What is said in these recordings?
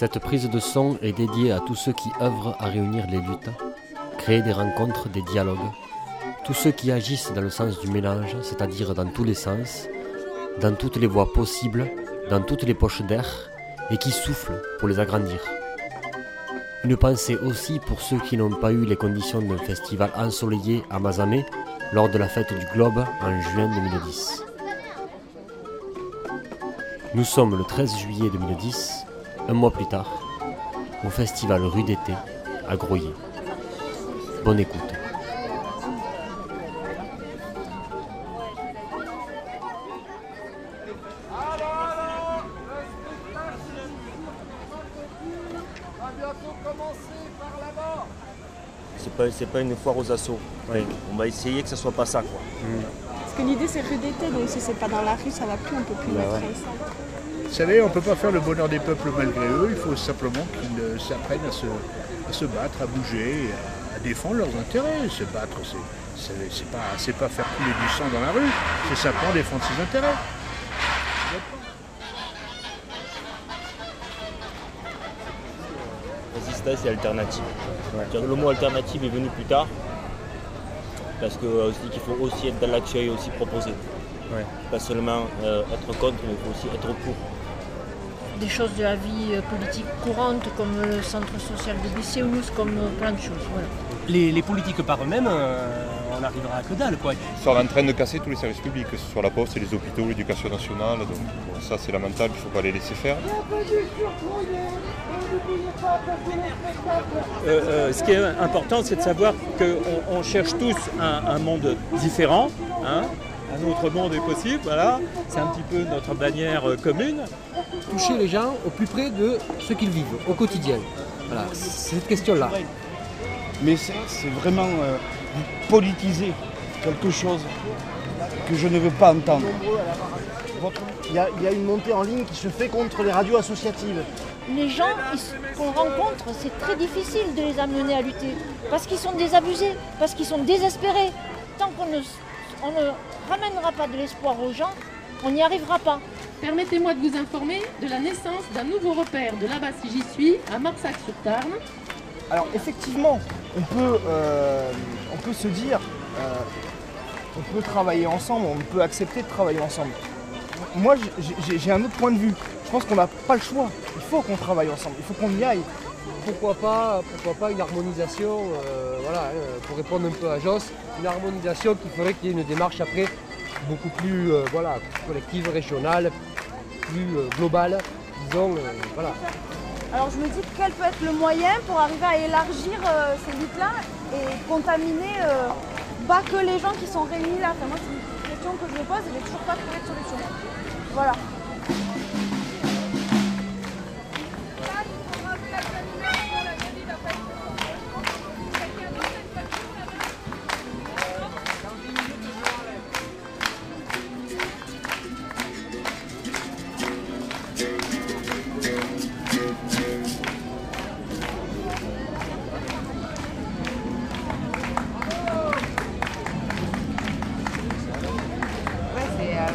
Cette prise de son est dédiée à tous ceux qui œuvrent à réunir les luttes, créer des rencontres, des dialogues, tous ceux qui agissent dans le sens du mélange, c'est-à-dire dans tous les sens, dans toutes les voies possibles, dans toutes les poches d'air, et qui soufflent pour les agrandir. Une pensée aussi pour ceux qui n'ont pas eu les conditions d'un festival ensoleillé à Mazamé lors de la fête du Globe en juin 2010. Nous sommes le 13 juillet 2010, un mois plus tard, au festival Rue d'été à Groyer. Bonne écoute. C'est pas, c'est pas une foire aux assauts. On va essayer que ce soit pas ça quoi. Parce que l'idée c'est rue d'été, donc si c'est pas dans la rue, ça va plus, on peut plus Bah mettre ouais. ça. Vous savez, on ne peut pas faire le bonheur des peuples malgré eux, il faut simplement qu'ils euh, s'apprennent à se, à se battre, à bouger, à, à défendre leurs intérêts. Se battre, c'est, pas, pas faire couler du sang dans la rue, c'est simplement défendre ses intérêts. Résistance et alternative. Le mot alternative est venu plus tard. Parce euh, qu'il faut aussi être dans l'action et aussi proposer. Pas seulement euh, être contre, mais il faut aussi être pour. Des choses de la vie euh, politique courante comme le centre social de Bisséous, comme euh, plein de choses. Voilà. Les, les politiques par eux-mêmes, euh, on n'arrivera à que dalle. Quoi. Ils sont en train de casser tous les services publics, que ce soit la poste, les hôpitaux, l'éducation nationale. Donc bon, ça c'est lamentable, il ne faut pas les laisser faire. Euh, euh, ce qui est important, c'est de savoir qu'on on cherche tous un, un monde différent. hein. Un autre monde est possible, voilà. C'est un petit peu notre bannière euh, commune. toucher les gens au plus près de ce qu'ils vivent au quotidien. Voilà, c'est cette question-là. Mais c'est c'est vraiment euh, politiser quelque chose que je ne veux pas entendre. Il y, a, il y a une montée en ligne qui se fait contre les radios associatives. Les gens qu'on rencontre, c'est très difficile de les amener à lutter. Parce qu'ils sont désabusés, parce qu'ils sont désespérés. Tant qu'on ne, on ne ramènera pas de l'espoir aux gens, on n'y arrivera pas. Permettez-moi de vous informer de la naissance d'un nouveau repère de là-bas si j'y suis, à Marsac-sur-Tarn. Alors effectivement, on peut, euh, on peut se dire, euh, on peut travailler ensemble, on peut accepter de travailler ensemble. Moi, j'ai- un autre point de vue. Je pense qu'on n'a pas le choix. Il faut qu'on travaille ensemble, il faut qu'on y aille. Pourquoi pas, pourquoi pas une harmonisation, euh, voilà, hein, pour répondre un peu à Joss, une harmonisation qui ferait qu'il y ait une démarche après beaucoup plus euh, voilà, collective, régionale, plus euh, globale, disons, euh, voilà. Alors je me dis quel peut être le moyen pour arriver à élargir euh, ces luttes-là et contaminer euh, pas que les gens qui sont réunis là. Enfin, moi c'est une question que je me pose et j'ai toujours pas trouvé de solution. Voilà.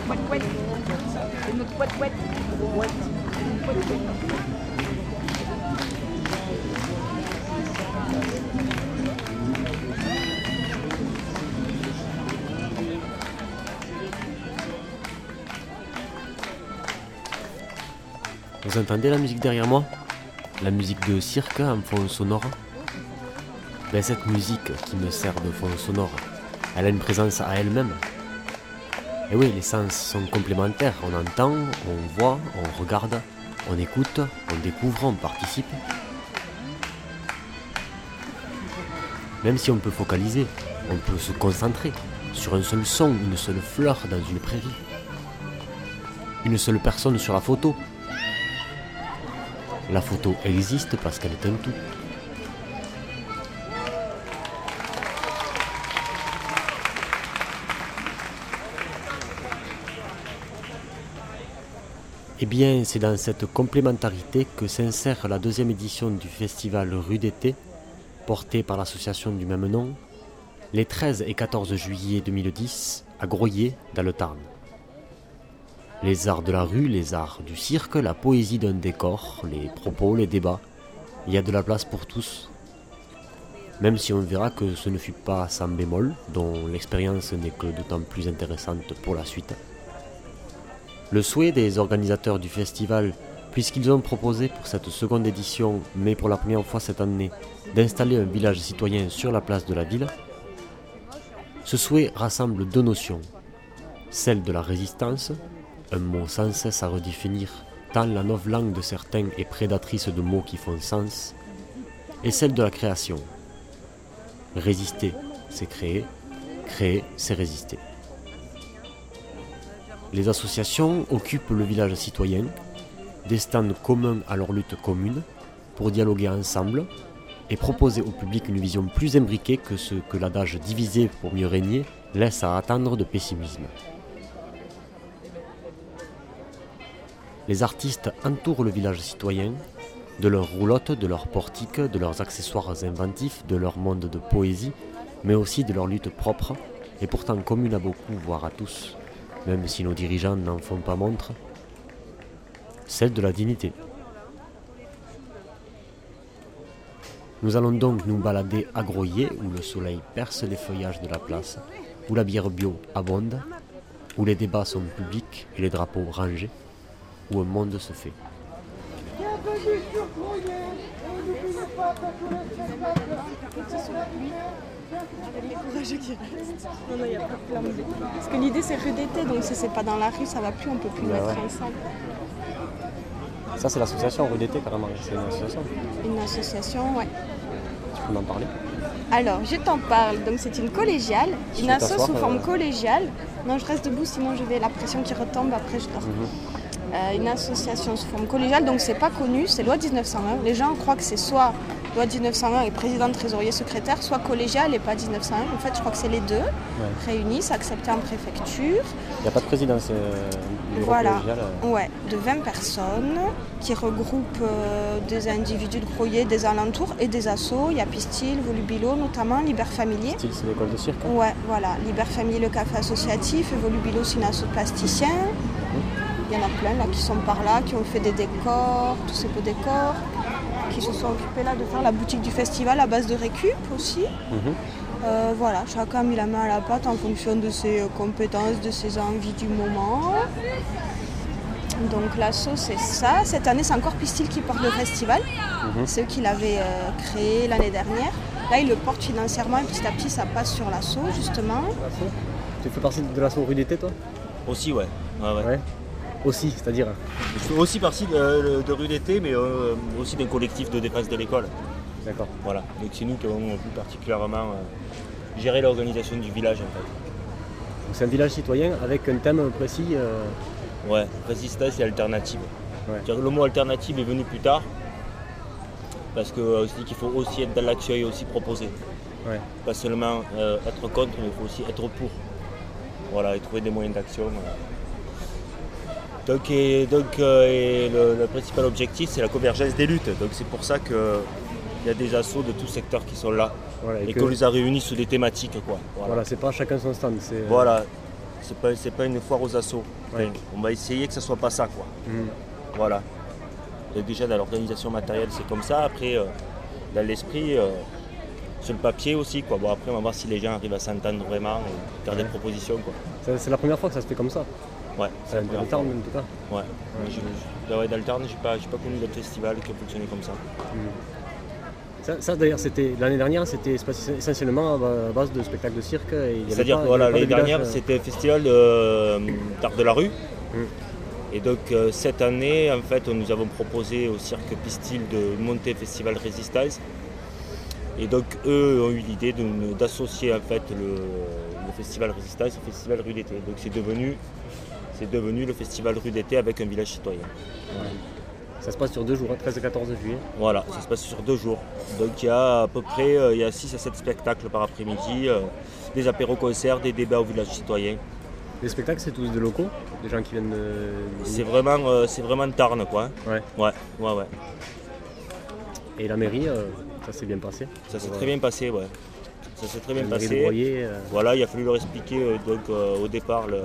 C'est notre. Vous entendez la musique derrière moi? La musique de cirque en fond sonore ben, Cette musique qui me sert de fond sonore, elle a une présence à elle-même. Et oui, les sens sont complémentaires. On entend, on voit, on regarde, on écoute, on découvre, on participe. Même si on peut focaliser, on peut se concentrer sur un seul son, une seule fleur dans une prairie. Une seule personne sur la photo, la photo existe parce qu'elle est un tout. Eh bien, c'est dans cette complémentarité que s'insère la deuxième édition du festival Rue d'été, porté par l'association du même nom, les 13 et 14 juillet 2010 à Groyer, dans le Tarn. Les arts de la rue, les arts du cirque, la poésie d'un décor, les propos, les débats. Il y a de la place pour tous. Même si on verra que ce ne fut pas sans bémol, dont l'expérience n'est que d'autant plus intéressante pour la suite. Le souhait des organisateurs du festival, puisqu'ils ont proposé pour cette seconde édition, mais pour la première fois cette année, d'installer un village citoyen sur la place de la ville, ce souhait rassemble deux notions. Celle de la résistance, un mot sans cesse à redéfinir, tant la nouvelle langue de certains est prédatrice de mots qui font sens, et celle de la création. Résister, c'est créer, créer, c'est résister. Les associations occupent le village citoyen, des stands communs à leur lutte commune, pour dialoguer ensemble et proposer au public une vision plus imbriquée que ce que l'adage divisé pour mieux régner laisse à attendre de pessimisme. Les artistes entourent le village citoyen, de leurs roulottes, de leurs portiques, de leurs accessoires inventifs, de leur monde de poésie, mais aussi de leur lutte propre, et pourtant commune à beaucoup, voire à tous, même si nos dirigeants n'en font pas montre, celle de la dignité. Nous allons donc nous balader à Groyer, où le soleil perce les feuillages de la place, où la bière bio abonde, où les débats sont publics et les drapeaux rangés, où un monde se fait. Les courageux qui restent. Non, non, il a pas de. Parce que l'idée, c'est rue d'été, donc si c'est pas dans la rue, ça va plus, on peut plus Bah mettre ouais. ensemble. Ça, c'est l'association rue d'été, carrément. C'est une association. Une association, ouais. Tu peux m'en parler? Alors, je t'en parle. Donc, c'est une collégiale, une asso sous forme euh. collégiale. Non, je reste debout, sinon je vais la pression qui retombe, après je dors. Mhm. Une association sous forme collégiale, donc c'est pas connu, c'est loi 1901. Les gens croient que c'est soit loi 1901 et président, trésorier, secrétaire, soit collégial et pas 1901. En fait, je crois que c'est les deux réunis, c'est accepté en préfecture. Il n'y a pas de président, c'est euh, Voilà, collégial, euh. ouais, de 20 personnes qui regroupent euh, des individus de Groyer, des alentours et des assos. Il y a Pistil, Volubilo notamment, Liber Familier. Style, c'est l'école de cirque. Ouais, voilà, Liber Familier, le café associatif, et Volubilo, c'est une asso de plasticiens. Il y en a plein là qui sont par là, qui ont fait des décors, tous ces beaux décors, qui se sont occupés là de faire la boutique du festival à base de récup aussi. Mhm. Euh, voilà, chacun a mis la main à la pâte en fonction de ses euh, compétences, de ses envies du moment. Donc l'asso c'est ça. Cette année c'est encore Pistil qui porte le festival. Mhm. C'est eux qui l'avaient euh, créé l'année dernière. Là ils le portent financièrement et petit à petit ça passe sur l'asso justement. Tu fais partie de l'asso rue d'été, toi? Aussi, ouais. Ouais, ouais. Aussi, c'est-à-dire Je fais aussi partie de, de rue d'été, mais euh, aussi d'un collectif de défense de l'école. D'accord. Voilà. Donc c'est nous qui avons plus particulièrement euh, géré l'organisation du village en fait. Donc, C'est un village citoyen avec un thème précis. euh, Ouais, résistance et alternative. Ouais. Le mot alternative est venu plus tard, parce que euh, dis qu'il faut aussi être dans l'action et aussi proposer. Ouais. Pas seulement être contre, mais il faut aussi être pour. Voilà, et trouver des moyens d'action. voilà. Donc, et, donc, euh, et le, le principal objectif, c'est la convergence des luttes. Donc c'est pour ça qu'il y a des assauts de tous secteurs qui sont là. Voilà, et et que- qu'on les a réunis sous des thématiques. Quoi. Voilà. Voilà, c'est pas chacun son stand. euh, Voilà, c'est pas, une foire aux assauts. Ouais. On va essayer que ce soit pas ça, quoi. Mhm. Voilà. Et déjà dans l'organisation matérielle, c'est comme ça. Après, euh, dans l'esprit, euh, sur le papier aussi, quoi. Bon, après, on va voir si les gens arrivent à s'entendre vraiment faire des propositions, quoi. C'est la première fois que ça se fait comme ça. Ouais, fois. en tout cas. Ouais. Bah ouais, Daltarn, j'ai pas, pas connu d'autres festivals qui ont fonctionné comme ça. Ça, ça, d'ailleurs, c'était l'année dernière, c'était essentiellement à base de spectacles de cirque. C'est-à-dire voilà, l'année dernière, euh, c'était un festival euh, d'art de la rue. Mm. Et donc euh, cette année, en fait, nous avons proposé au Cirque Pistil de monter un festival Résistance. Et donc eux ont eu l'idée d'associer en fait le, le festival Résistance au festival Rue d'été. Donc c'est devenu, c'est devenu le festival Rue d'été avec un village citoyen. Ça se passe sur deux jours, hein, 13 et 14 juillet. Voilà, ça se passe sur deux jours. Donc il y a à peu près euh, il y a 6 à 7 spectacles par après-midi, euh, des apéros-concerts, des débats au village citoyen. Les spectacles, c'est tous des locaux, des gens qui viennent de. C'est vraiment, euh, c'est vraiment Tarn quoi. Ouais. Ouais, ouais, ouais. Et la mairie, euh, ça s'est bien passé. Ça s'est très bien passé, ouais. Ça s'est très bien La passé. Broyer. Voilà, il a fallu leur expliquer donc, au départ le,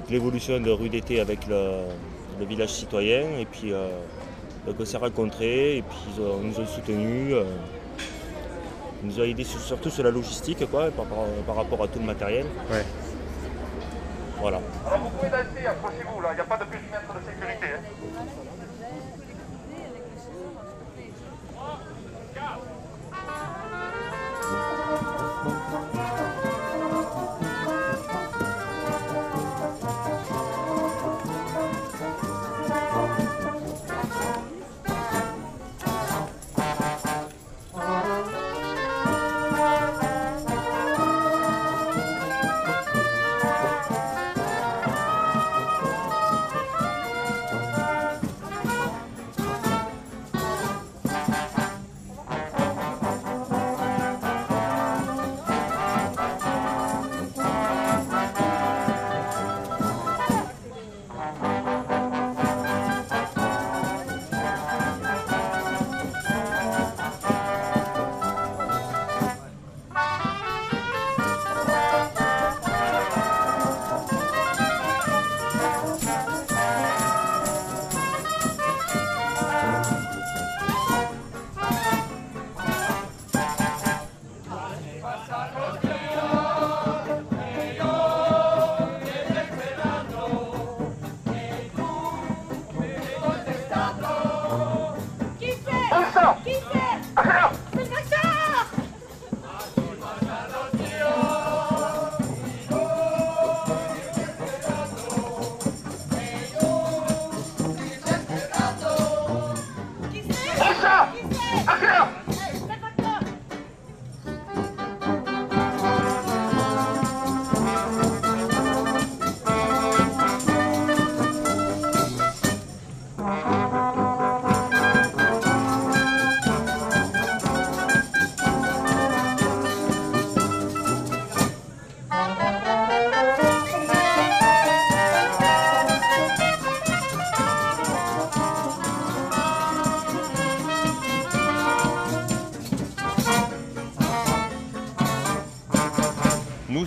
fait, l'évolution de rue d'été avec le, village citoyen et puis euh, on s'est rencontrés et puis ils, nous ont soutenus. Euh, ils nous ont aidés surtout sur la logistique quoi, par, rapport à tout le matériel. Voilà. Alors vous pouvez danser, approchez-vous là, il n'y a pas de périmètre de sécurité.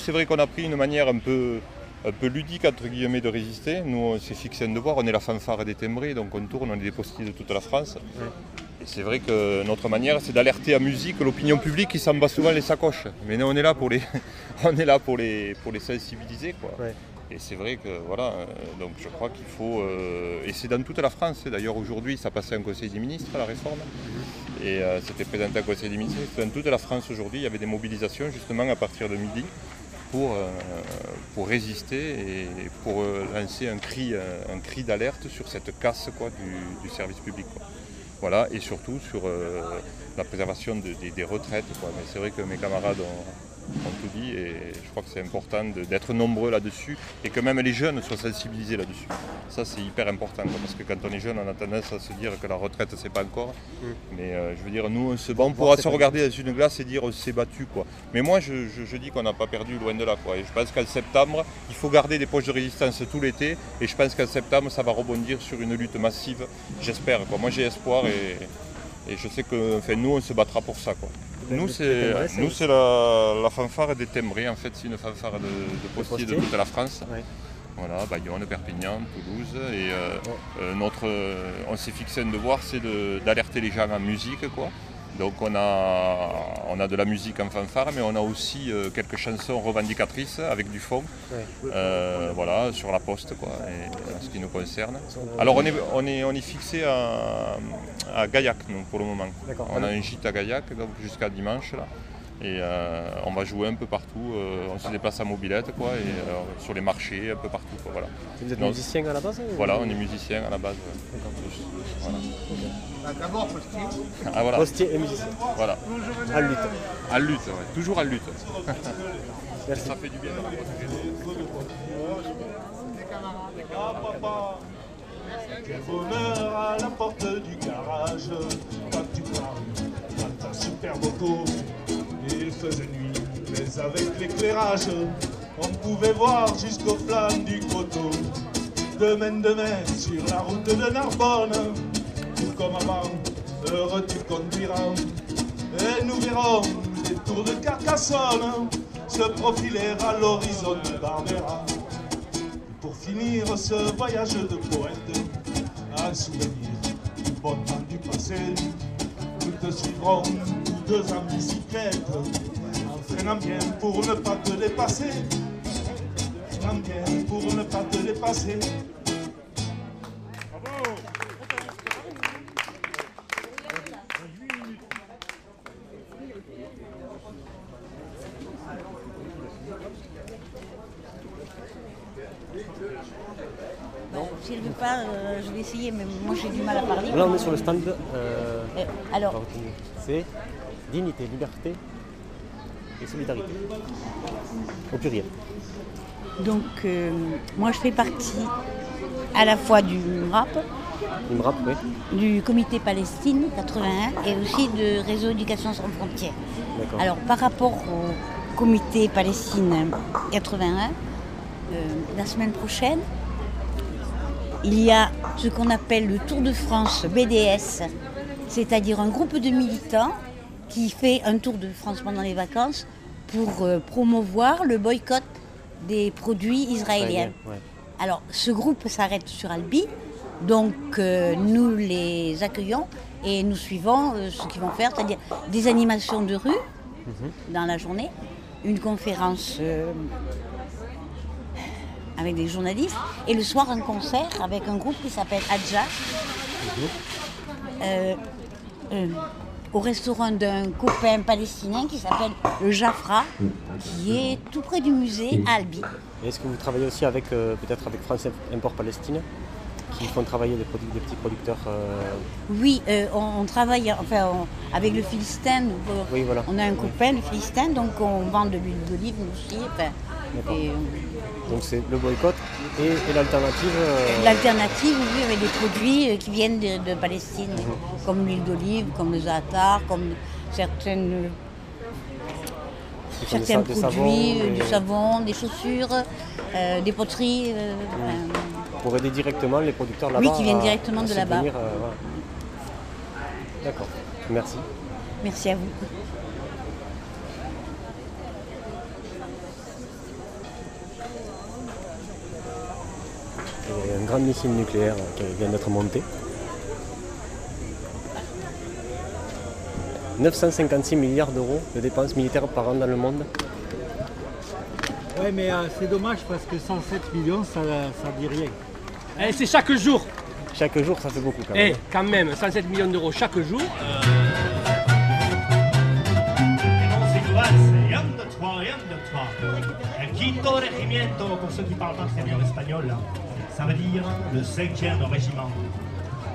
C'est vrai qu'on a pris une manière un peu, un peu ludique entre guillemets de résister. Nous, on s'est fixé un devoir, on est la fanfare des timbrés, donc on tourne, on est des postiers de toute la France. Et c'est vrai que notre manière, c'est d'alerter à musique l'opinion publique qui s'en bat souvent les sacoches. Mais nous, on est là pour les, on est là pour les, pour les sensibiliser. Quoi. Et c'est vrai que voilà, euh, donc je crois qu'il faut. Euh, et c'est dans toute la France. D'ailleurs, aujourd'hui, ça passait un conseil des ministres, la réforme. Mhm. Et euh, c'était présenté un conseil des ministres. Dans toute la France aujourd'hui, il y avait des mobilisations justement à partir de midi pour, euh, pour résister et pour euh, lancer un cri, euh, un cri d'alerte sur cette casse quoi, du, service public. Voilà, et surtout sur la préservation des retraites. Mais c'est vrai que mes camarades ont, on tout dit et je crois que c'est important d'être nombreux là-dessus et que même les jeunes soient sensibilisés là-dessus. Ça c'est hyper important parce que quand on est jeune on a tendance à se dire que la retraite c'est pas encore. Mm. Mais euh, je veux dire nous on se bat, on pourra se regarder dans une glace et dire on s'est battu quoi. Mais moi je, dis qu'on n'a pas perdu loin de là quoi. Et je pense qu'en septembre il faut garder des poches de résistance tout l'été et je pense qu'en septembre ça va rebondir sur une lutte massive. J'espère quoi. Moi j'ai espoir et, je sais que nous on se battra pour ça quoi. Nous, c'est nous c'est la, fanfare des timbrés. En fait, c'est une fanfare de, de postiers de toute la France. Voilà, Bayonne, Perpignan, Toulouse. Et euh, euh, notre, on s'est fixé un devoir, c'est d'alerter les gens en musique, quoi. Donc on a, on a de la musique en fanfare, mais on a aussi euh, quelques chansons revendicatrices avec du fond, euh, voilà, sur la poste, quoi, en ce qui nous concerne. Alors on est, on est, on est fixé à, Gaillac, pour le moment. On a un gîte à Gaillac, jusqu'à dimanche, là. Et euh, on va jouer un peu partout, on se déplace à mobilette quoi, et sur les marchés, un peu partout. voilà. Vous êtes musicien à la base Voilà, on est musicien à la base. Ah, d'abord postier. Ah, voilà. Postier et musicien. Voilà. À lutte. À lutte, ouais. toujours à lutte. Merci. Ça fait du bien de Quel bonheur à la porte du garage, quand tu parles, dans ta superbe auto. Il faisait nuit, mais avec l'éclairage, on pouvait voir jusqu'aux flammes du coteau. Demain, demain, sur la route de Narbonne, comme avant, heureux tu conduiras. Et nous verrons les tours de Carcassonne se profiler à l'horizon de Barbera. Pour finir ce voyage de poète, un souvenir du bon temps du passé. Nous te suivrons tous deux en bicyclette, freinant bien pour ne pas te dépasser. Freinant bien pour ne pas te dépasser. Bon, si elle ne veut pas, euh, je vais essayer, mais moi j'ai du mal à parler. Là, on est sur le stand. euh, Euh, alors-. C'est dignité, liberté et solidarité. Au pluriel. Donc, euh, moi je fais partie à la fois du MRAP, oui. du comité Palestine 81 et aussi de Réseau Éducation sans frontières. Alors, par rapport au comité Palestine 81, euh, la semaine prochaine, il y a ce qu'on appelle le Tour de France BDS, c'est-à-dire un groupe de militants qui fait un tour de France pendant les vacances pour euh, promouvoir le boycott des produits israéliens. Ouais. Alors, ce groupe s'arrête sur Albi, donc euh, nous les accueillons et nous suivons euh, ce qu'ils vont faire, c'est-à-dire des animations de rue Mhm. dans la journée, une conférence avec des journalistes et le soir un concert avec un groupe qui s'appelle Adja. Euh, au restaurant d'un copain palestinien qui s'appelle le Jafra, qui est tout près du musée à Albi. Et Est-ce que vous travaillez aussi avec euh, peut-être avec France Import Palestine qui font travailler des, produits, des petits producteurs euh, Oui, euh, on, on travaille enfin, on- avec le Philistin. nous, euh, Oui, voilà. On a un copain, le Philistin, donc on vend de l'huile d'olive nous aussi. enfin. Et, euh, Donc c'est le boycott et, et l'alternative. euh, L'alternative, oui, avec des produits euh, qui viennent de, de Palestine, comme l'huile d'olive, comme le za'atar, comme certaines, certains des produits, savons, du savon, des chaussures, euh, des poteries. euh, pour aider directement les producteurs Oui, là-bas. qui viennent directement à de là-bas. voilà. D'accord. Merci. merci à vous. Il y a un grand missile nucléaire qui vient d'être monté. 956 milliards d'euros de dépenses militaires par an dans le monde. Ouais, mais euh, c'est dommage parce que 107 millions, ça, ça dit rien. Eh, c'est chaque jour. Chaque jour, ça fait beaucoup quand Eh, même. quand même, 107 millions d'euros chaque jour. El quinto regimiento, pour ceux qui parlent pas très bien l'espagnol, ça veut dire le cinquième régiment.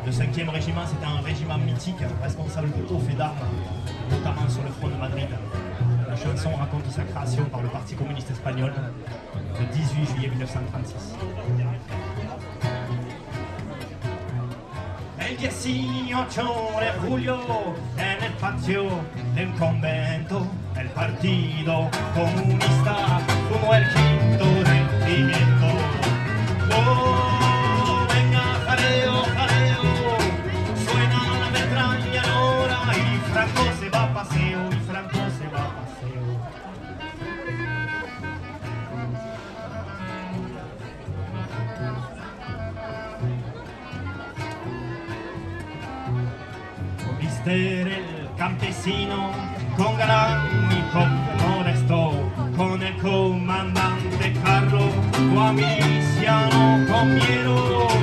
Le cinquième régiment, c'était un régiment mythique, responsable de hauts faits d'armes, notamment sur le front de Madrid. La chanson raconte sa création par le Parti communiste espagnol le 18 juillet 1936. El 18 de julio en el patio del convento el partido comunista como el quinto regimiento. Paseo, y Franco se va a paseo. Mister el campesino con galán y con modesto, con el comandante Carlo, tu miliciano con.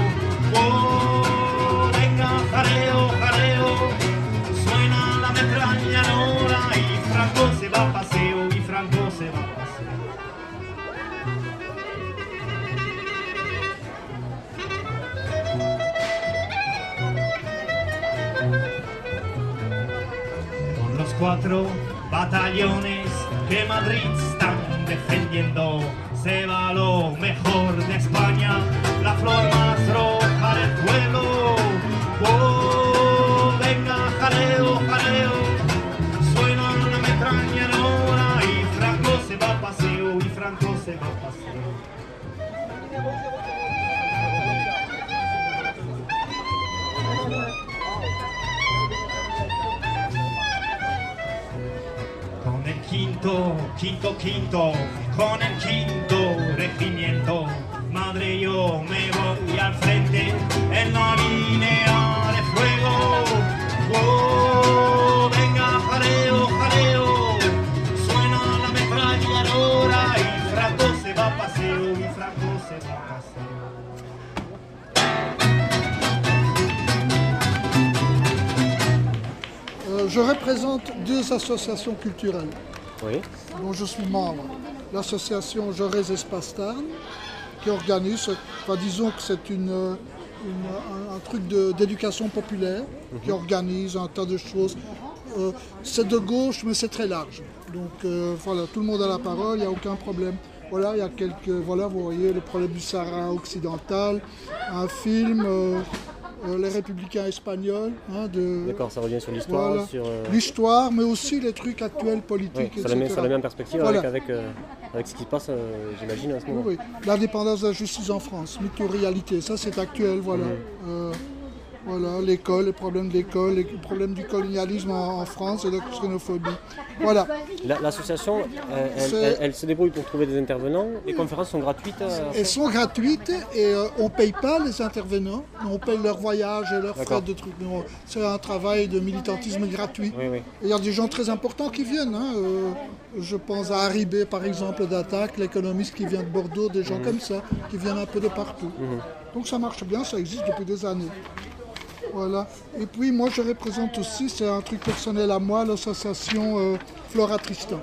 Va a paseo, y Franco se va a paseo. con los cuatro batallones que Madrid están defendiendo. Se va lo mejor de España, la flor Con el quinto, quinto, quinto, con el quinto regimiento, madre yo me voy al frente, el no vine je représente deux associations culturelles Oui. dont je suis membre. L'association Jaurès Espace Tarn, qui organise, enfin, disons que c'est une, euh, une- un, un truc d'éducation populaire, qui organise un tas de choses. Euh, c'est de gauche, mais c'est très large. Donc euh, voilà, tout le monde a la parole, il n'y a aucun problème. Voilà, il y a quelques. Voilà, vous voyez le problème du Sahara occidental, un film, euh, euh, Les Républicains espagnols. hein, de, D'accord, ça revient sur l'histoire, voilà. sur... euh, L'histoire, mais aussi les trucs actuels oui, politiques, ça, la met, ça la met en perspective Voilà. avec, avec, euh, avec ce qui se passe, j'imagine, en ce Oui, moment. oui. L'indépendance de la justice en France, mythe ou réalité, ça c'est actuel, voilà. Mhm. Voilà, l'école, les problèmes de l'école, les problèmes du colonialisme en, en France et de la xénophobie. Voilà. La- L'association, euh, elle, C'est- elle- elle se débrouille pour trouver des intervenants. Les conférences sont gratuites. euh, Elles sont gratuites et euh, on ne paye pas les intervenants, on paye leur voyage et leurs frais de trucs. C'est un travail de militantisme gratuit. Oui, oui. Et Il y a des gens très importants qui viennent. hein, euh, je pense à Haribé, par exemple, d'Attaque, l'économiste qui vient de Bordeaux, des gens Mhm. comme ça, qui viennent un peu de partout. Mhm. Donc ça marche bien, ça existe depuis des années. Voilà. Et puis moi je représente aussi, c'est un truc personnel à moi, l'association euh, Flora Tristan,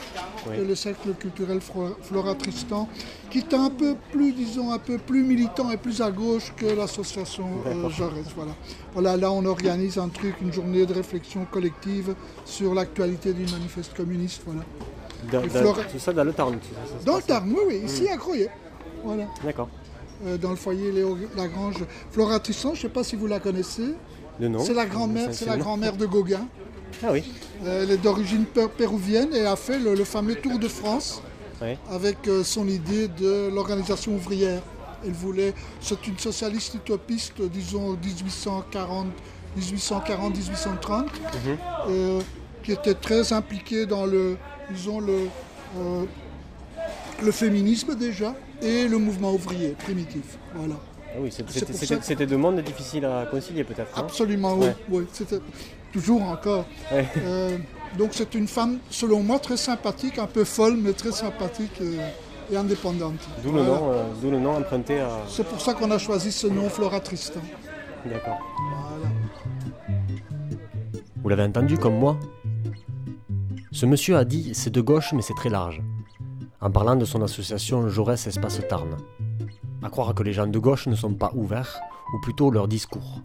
Oui. le cercle culturel Flora Tristan, qui est un peu plus, disons, un peu plus militant et plus à gauche que l'association euh. Voilà. voilà, là on organise un truc, une journée de réflexion collective sur l'actualité du manifeste communiste. Voilà. Dans- Flora- Tout ça dans le Tarn. ça, Dans le. Tarn, oui, oui, ici Mhm. à. Voilà. D'accord. Euh, dans le foyer Léo Lagrange. Flora Tristan, je ne sais pas si vous la connaissez. C'est la grand-mère, c'est la de Gauguin. Ah oui. Elle est d'origine pé- péruvienne et a fait le, le fameux Tour de France avec euh, son idée de l'organisation ouvrière. Elle voulait, c'est une socialiste utopiste, disons 1840, 1840-1830, Mhm. euh, qui était très impliquée dans le, disons le, euh, le féminisme déjà et le mouvement ouvrier primitif. Voilà. Ah oui, c'était mondes difficiles à concilier peut-être. non Absolument, oui. Ouais. oui, C'était toujours encore. Ouais. Euh, donc c'est une femme, selon moi, très sympathique, un peu folle, mais très sympathique euh, et indépendante. D'où le, Voilà. nom, euh, d'où le nom emprunté à. C'est pour ça qu'on a choisi ce nom Flora Tristan. D'accord. Voilà. Vous l'avez entendu comme moi Ce monsieur a dit c'est de gauche mais c'est très large, en parlant de son association Jaurès Espace Tarn. À croire que les gens de gauche ne sont pas ouverts, ou plutôt leur discours.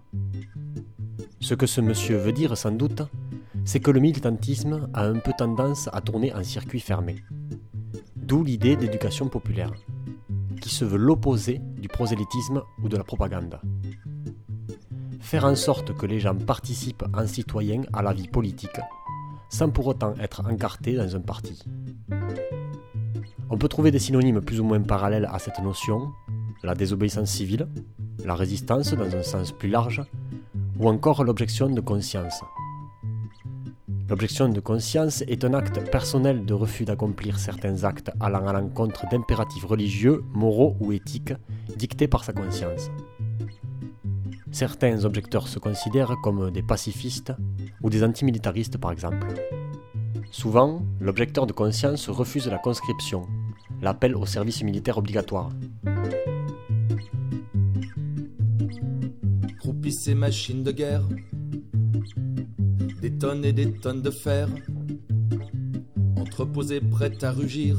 Ce que ce monsieur veut dire sans doute, c'est que le militantisme a un peu tendance à tourner en circuit fermé. D'où l'idée d'éducation populaire, qui se veut l'opposé du prosélytisme ou de la propagande faire en sorte que les gens participent en citoyens à la vie politique, sans pour autant être encartés dans un parti. On peut trouver des synonymes plus ou moins parallèles à cette notion, la désobéissance civile, la résistance dans un sens plus large, ou encore l'objection de conscience. L'objection de conscience est un acte personnel de refus d'accomplir certains actes allant à l'encontre d'impératifs religieux, moraux ou éthiques dictés par sa conscience. Certains objecteurs se considèrent comme des pacifistes ou des antimilitaristes par exemple. Souvent, l'objecteur de conscience refuse la conscription, l'appel au service militaire obligatoire. Ces machines de guerre, des tonnes et des tonnes de fer, entreposées prêtes à rugir,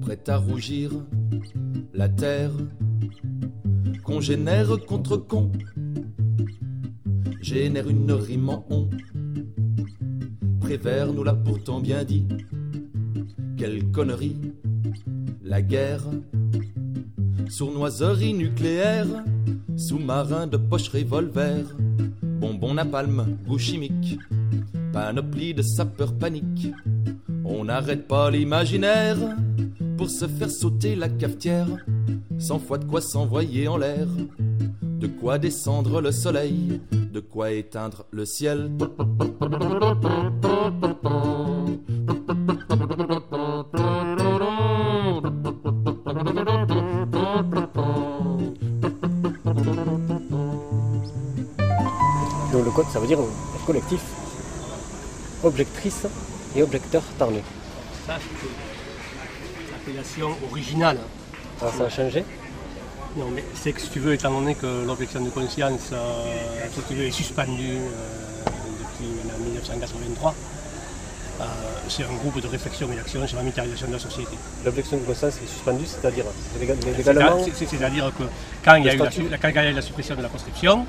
prêtes à rougir, la terre, congénère contre con, génère une rime en on. Prévert nous l'a pourtant bien dit, quelle connerie, la guerre, sournoiserie nucléaire, sous-marin de poche revolver, bonbon napalm, goût chimique, panoplie de sapeurs panique. On n'arrête pas l'imaginaire pour se faire sauter la cafetière, cent fois de quoi s'envoyer en l'air, de quoi descendre le soleil, de quoi éteindre le ciel. Ça veut dire collectif, objectrice et objecteur tarnais. Ça, c'est l'appellation originale. Ça a changé? Non, mais c'est que si tu veux, étant donné que l'objection de conscience euh, est suspendue euh, depuis 1983, euh, c'est un groupe de réflexion et d'action sur la militarisation de la société. L'objection de conscience est suspendue, c'est-à-dire légalement C'est-à-dire que quand il, y a eu la, quand il y a eu la suppression de la conscription,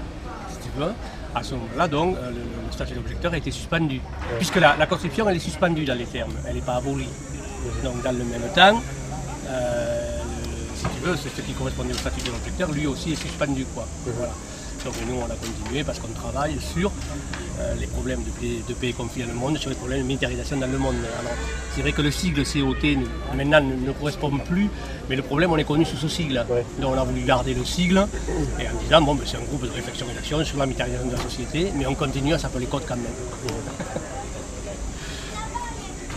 si tu veux, à ce moment-là, donc, le, le statut d'objecteur a été suspendu. Puisque la, conscription, elle est suspendue dans les termes, elle n'est pas abolie. Donc, dans le même temps, si tu veux, c'est ce qui correspondait au statut de l'objecteur, lui aussi est suspendu. Quoi. Voilà. Donc nous, on a continué parce qu'on travaille sur euh, les problèmes de paix, de paix et conflit dans le monde, sur les problèmes de militarisation dans le monde. Alors, c'est vrai que le sigle COT maintenant ne, ne, correspond plus, mais le problème, on est connu sous ce sigle. Donc on a voulu garder le sigle et en disant, bon, ben, c'est un groupe de réflexion et d'action sur la militarisation de la société, mais on continue à s'appeler Code quand même.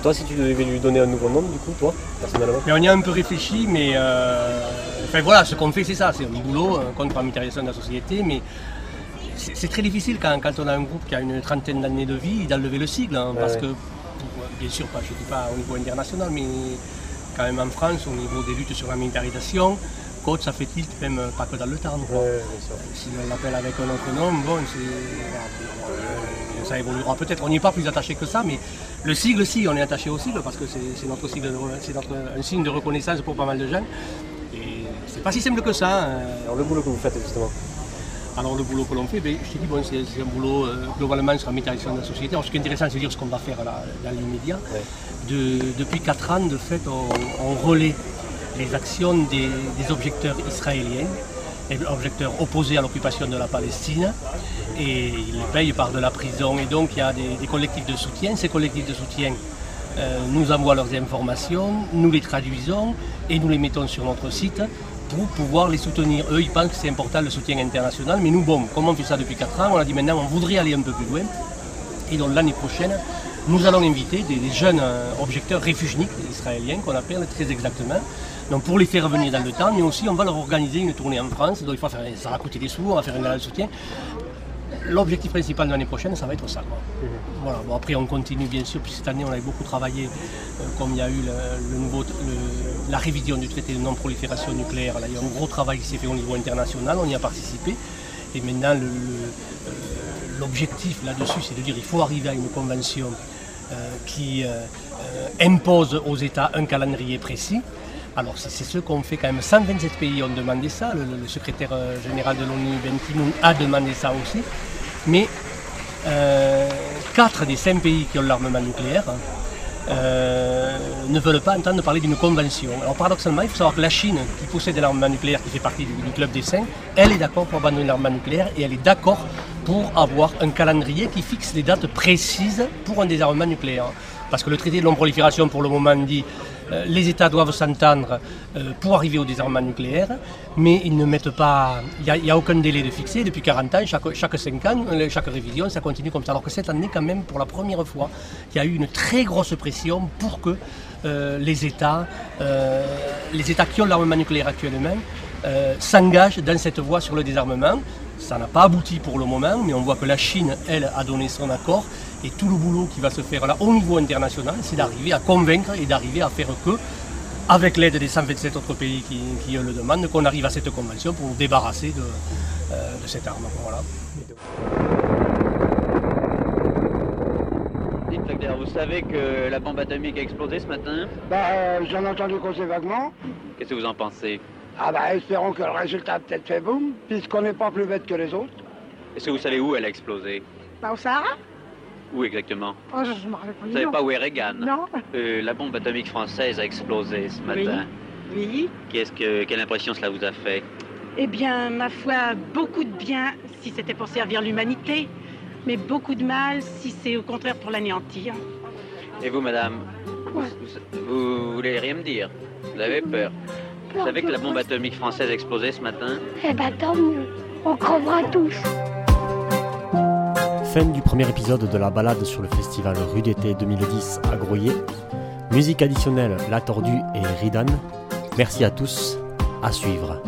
Toi, si tu devais lui donner un nouveau nom, du coup, toi, personnellement mais On y a un peu réfléchi, mais euh... enfin, voilà, ce qu'on fait, c'est ça, c'est un boulot contre la militarisation de la société, mais c'est très difficile quand, quand, on a un groupe qui a une trentaine d'années de vie d'enlever le sigle, hein, ouais, parce ouais. que, bien sûr, pas, je ne dis pas au niveau international, mais quand même en France, au niveau des luttes sur la militarisation, Ça fait tilt, même pas que dans le Tarn. Ouais, si on l'appelle avec un autre nom, bon, ça évoluera peut-être. On n'y est pas plus attaché que ça, mais le sigle, si, on est attaché au sigle parce que c'est notre sigle, c'est un signe de reconnaissance pour pas mal de jeunes. Et c'est pas si simple que ça. Hein. Alors le boulot que vous faites justement? Alors le boulot que l'on fait, ben, je te dis, bon, c'est un boulot euh, globalement sur la méthanisation de la société. Alors ce qui est intéressant, c'est de dire ce qu'on va faire là, dans l'immédiat. Ouais. De, depuis 4 ans, de fait, on, on relaie les actions des, objecteurs israéliens objecteurs opposés à l'occupation de la Palestine et ils les payent par de la prison et donc il y a des, collectifs de soutien. Ces collectifs de soutien euh, nous envoient leurs informations, nous les traduisons et nous les mettons sur notre site pour pouvoir les soutenir. Eux, ils pensent que c'est important le soutien international, mais nous, bon, comme on fait ça depuis 4 ans, on a dit maintenant on voudrait aller un peu plus loin. Et donc l'année prochaine, nous allons inviter des, des jeunes euh, objecteurs réfugiés israéliens qu'on appelle très exactement, donc pour les faire venir dans le temps, mais aussi on va leur organiser une tournée en France. Donc il faut faire, ça va coûter des sous, on va faire un de soutien. L'objectif principal de l'année prochaine, ça va être ça. Voilà. Bon, après, on continue bien sûr. Puis cette année, on a beaucoup travaillé, euh, comme il y a eu le, nouveau, la révision du traité de non-prolifération nucléaire. Là, il y a un gros travail qui s'est fait au niveau international. On y a participé. Et maintenant, l'objectif là-dessus, c'est de dire qu'il faut arriver à une convention euh, qui euh, impose aux États un calendrier précis. Alors c'est ce qu'ont fait quand même 127 pays ont demandé ça, le, secrétaire général de l'ONU Ben Ki-moon a demandé ça aussi, mais euh, 4 des 5 pays qui ont l'armement nucléaire euh, ne veulent pas entendre parler d'une convention. Alors paradoxalement, il faut savoir que la Chine, qui possède l'armement nucléaire, qui fait partie du, club des 5, elle est d'accord pour abandonner l'armement nucléaire et elle est d'accord pour avoir un calendrier qui fixe les dates précises pour un désarmement nucléaire. Parce que le traité de non-prolifération, pour le moment, dit euh, les États doivent s'entendre euh, pour arriver au désarmement nucléaire, mais ils ne mettent pas. Il n'y a, aucun délai de fixé. Depuis 40 ans, chaque, chaque 5 ans, chaque révision, ça continue comme ça. Alors que cette année, quand même, pour la première fois, il y a eu une très grosse pression pour que euh, les États, euh, les États qui ont l'armement nucléaire actuellement, euh, s'engagent dans cette voie sur le désarmement. Ça n'a pas abouti pour le moment, mais on voit que la Chine, elle, a donné son accord. Et tout le boulot qui va se faire là au niveau international, c'est d'arriver à convaincre et d'arriver à faire que, avec l'aide des 127 autres pays qui, qui le demandent, qu'on arrive à cette convention pour nous débarrasser de, euh, de cette arme. Voilà. Vous savez que la bombe atomique a explosé ce matin? Bah, euh, j'en ai entendu causer vaguement. Qu'est-ce que vous en pensez? Ah bah, espérons que le résultat a peut-être fait boum, puisqu'on n'est pas plus bête que les autres. Est-ce que vous savez où elle a explosé? Bah, au Sahara Où exactement Oh, je, je me rappelle pas. Vous savez pas où est Reagan Non. Euh, la bombe atomique française a explosé ce matin. Oui. oui. Qu'est-ce que, quelle impression cela vous a fait Eh bien, ma foi, beaucoup de bien si c'était pour servir l'humanité, mais beaucoup de mal si c'est au contraire pour l'anéantir. Et vous, madame ouais. vous, vous, voulez rien me dire? Vous avez peur Vous savez que la bombe atomique française a explosé ce matin? Eh ben tant mieux, on crevera tous. Fin du premier épisode de la balade sur le festival Rue d'été 2010 à Groyer. Musique additionnelle La Tordue et Ridan. Merci à tous, à suivre.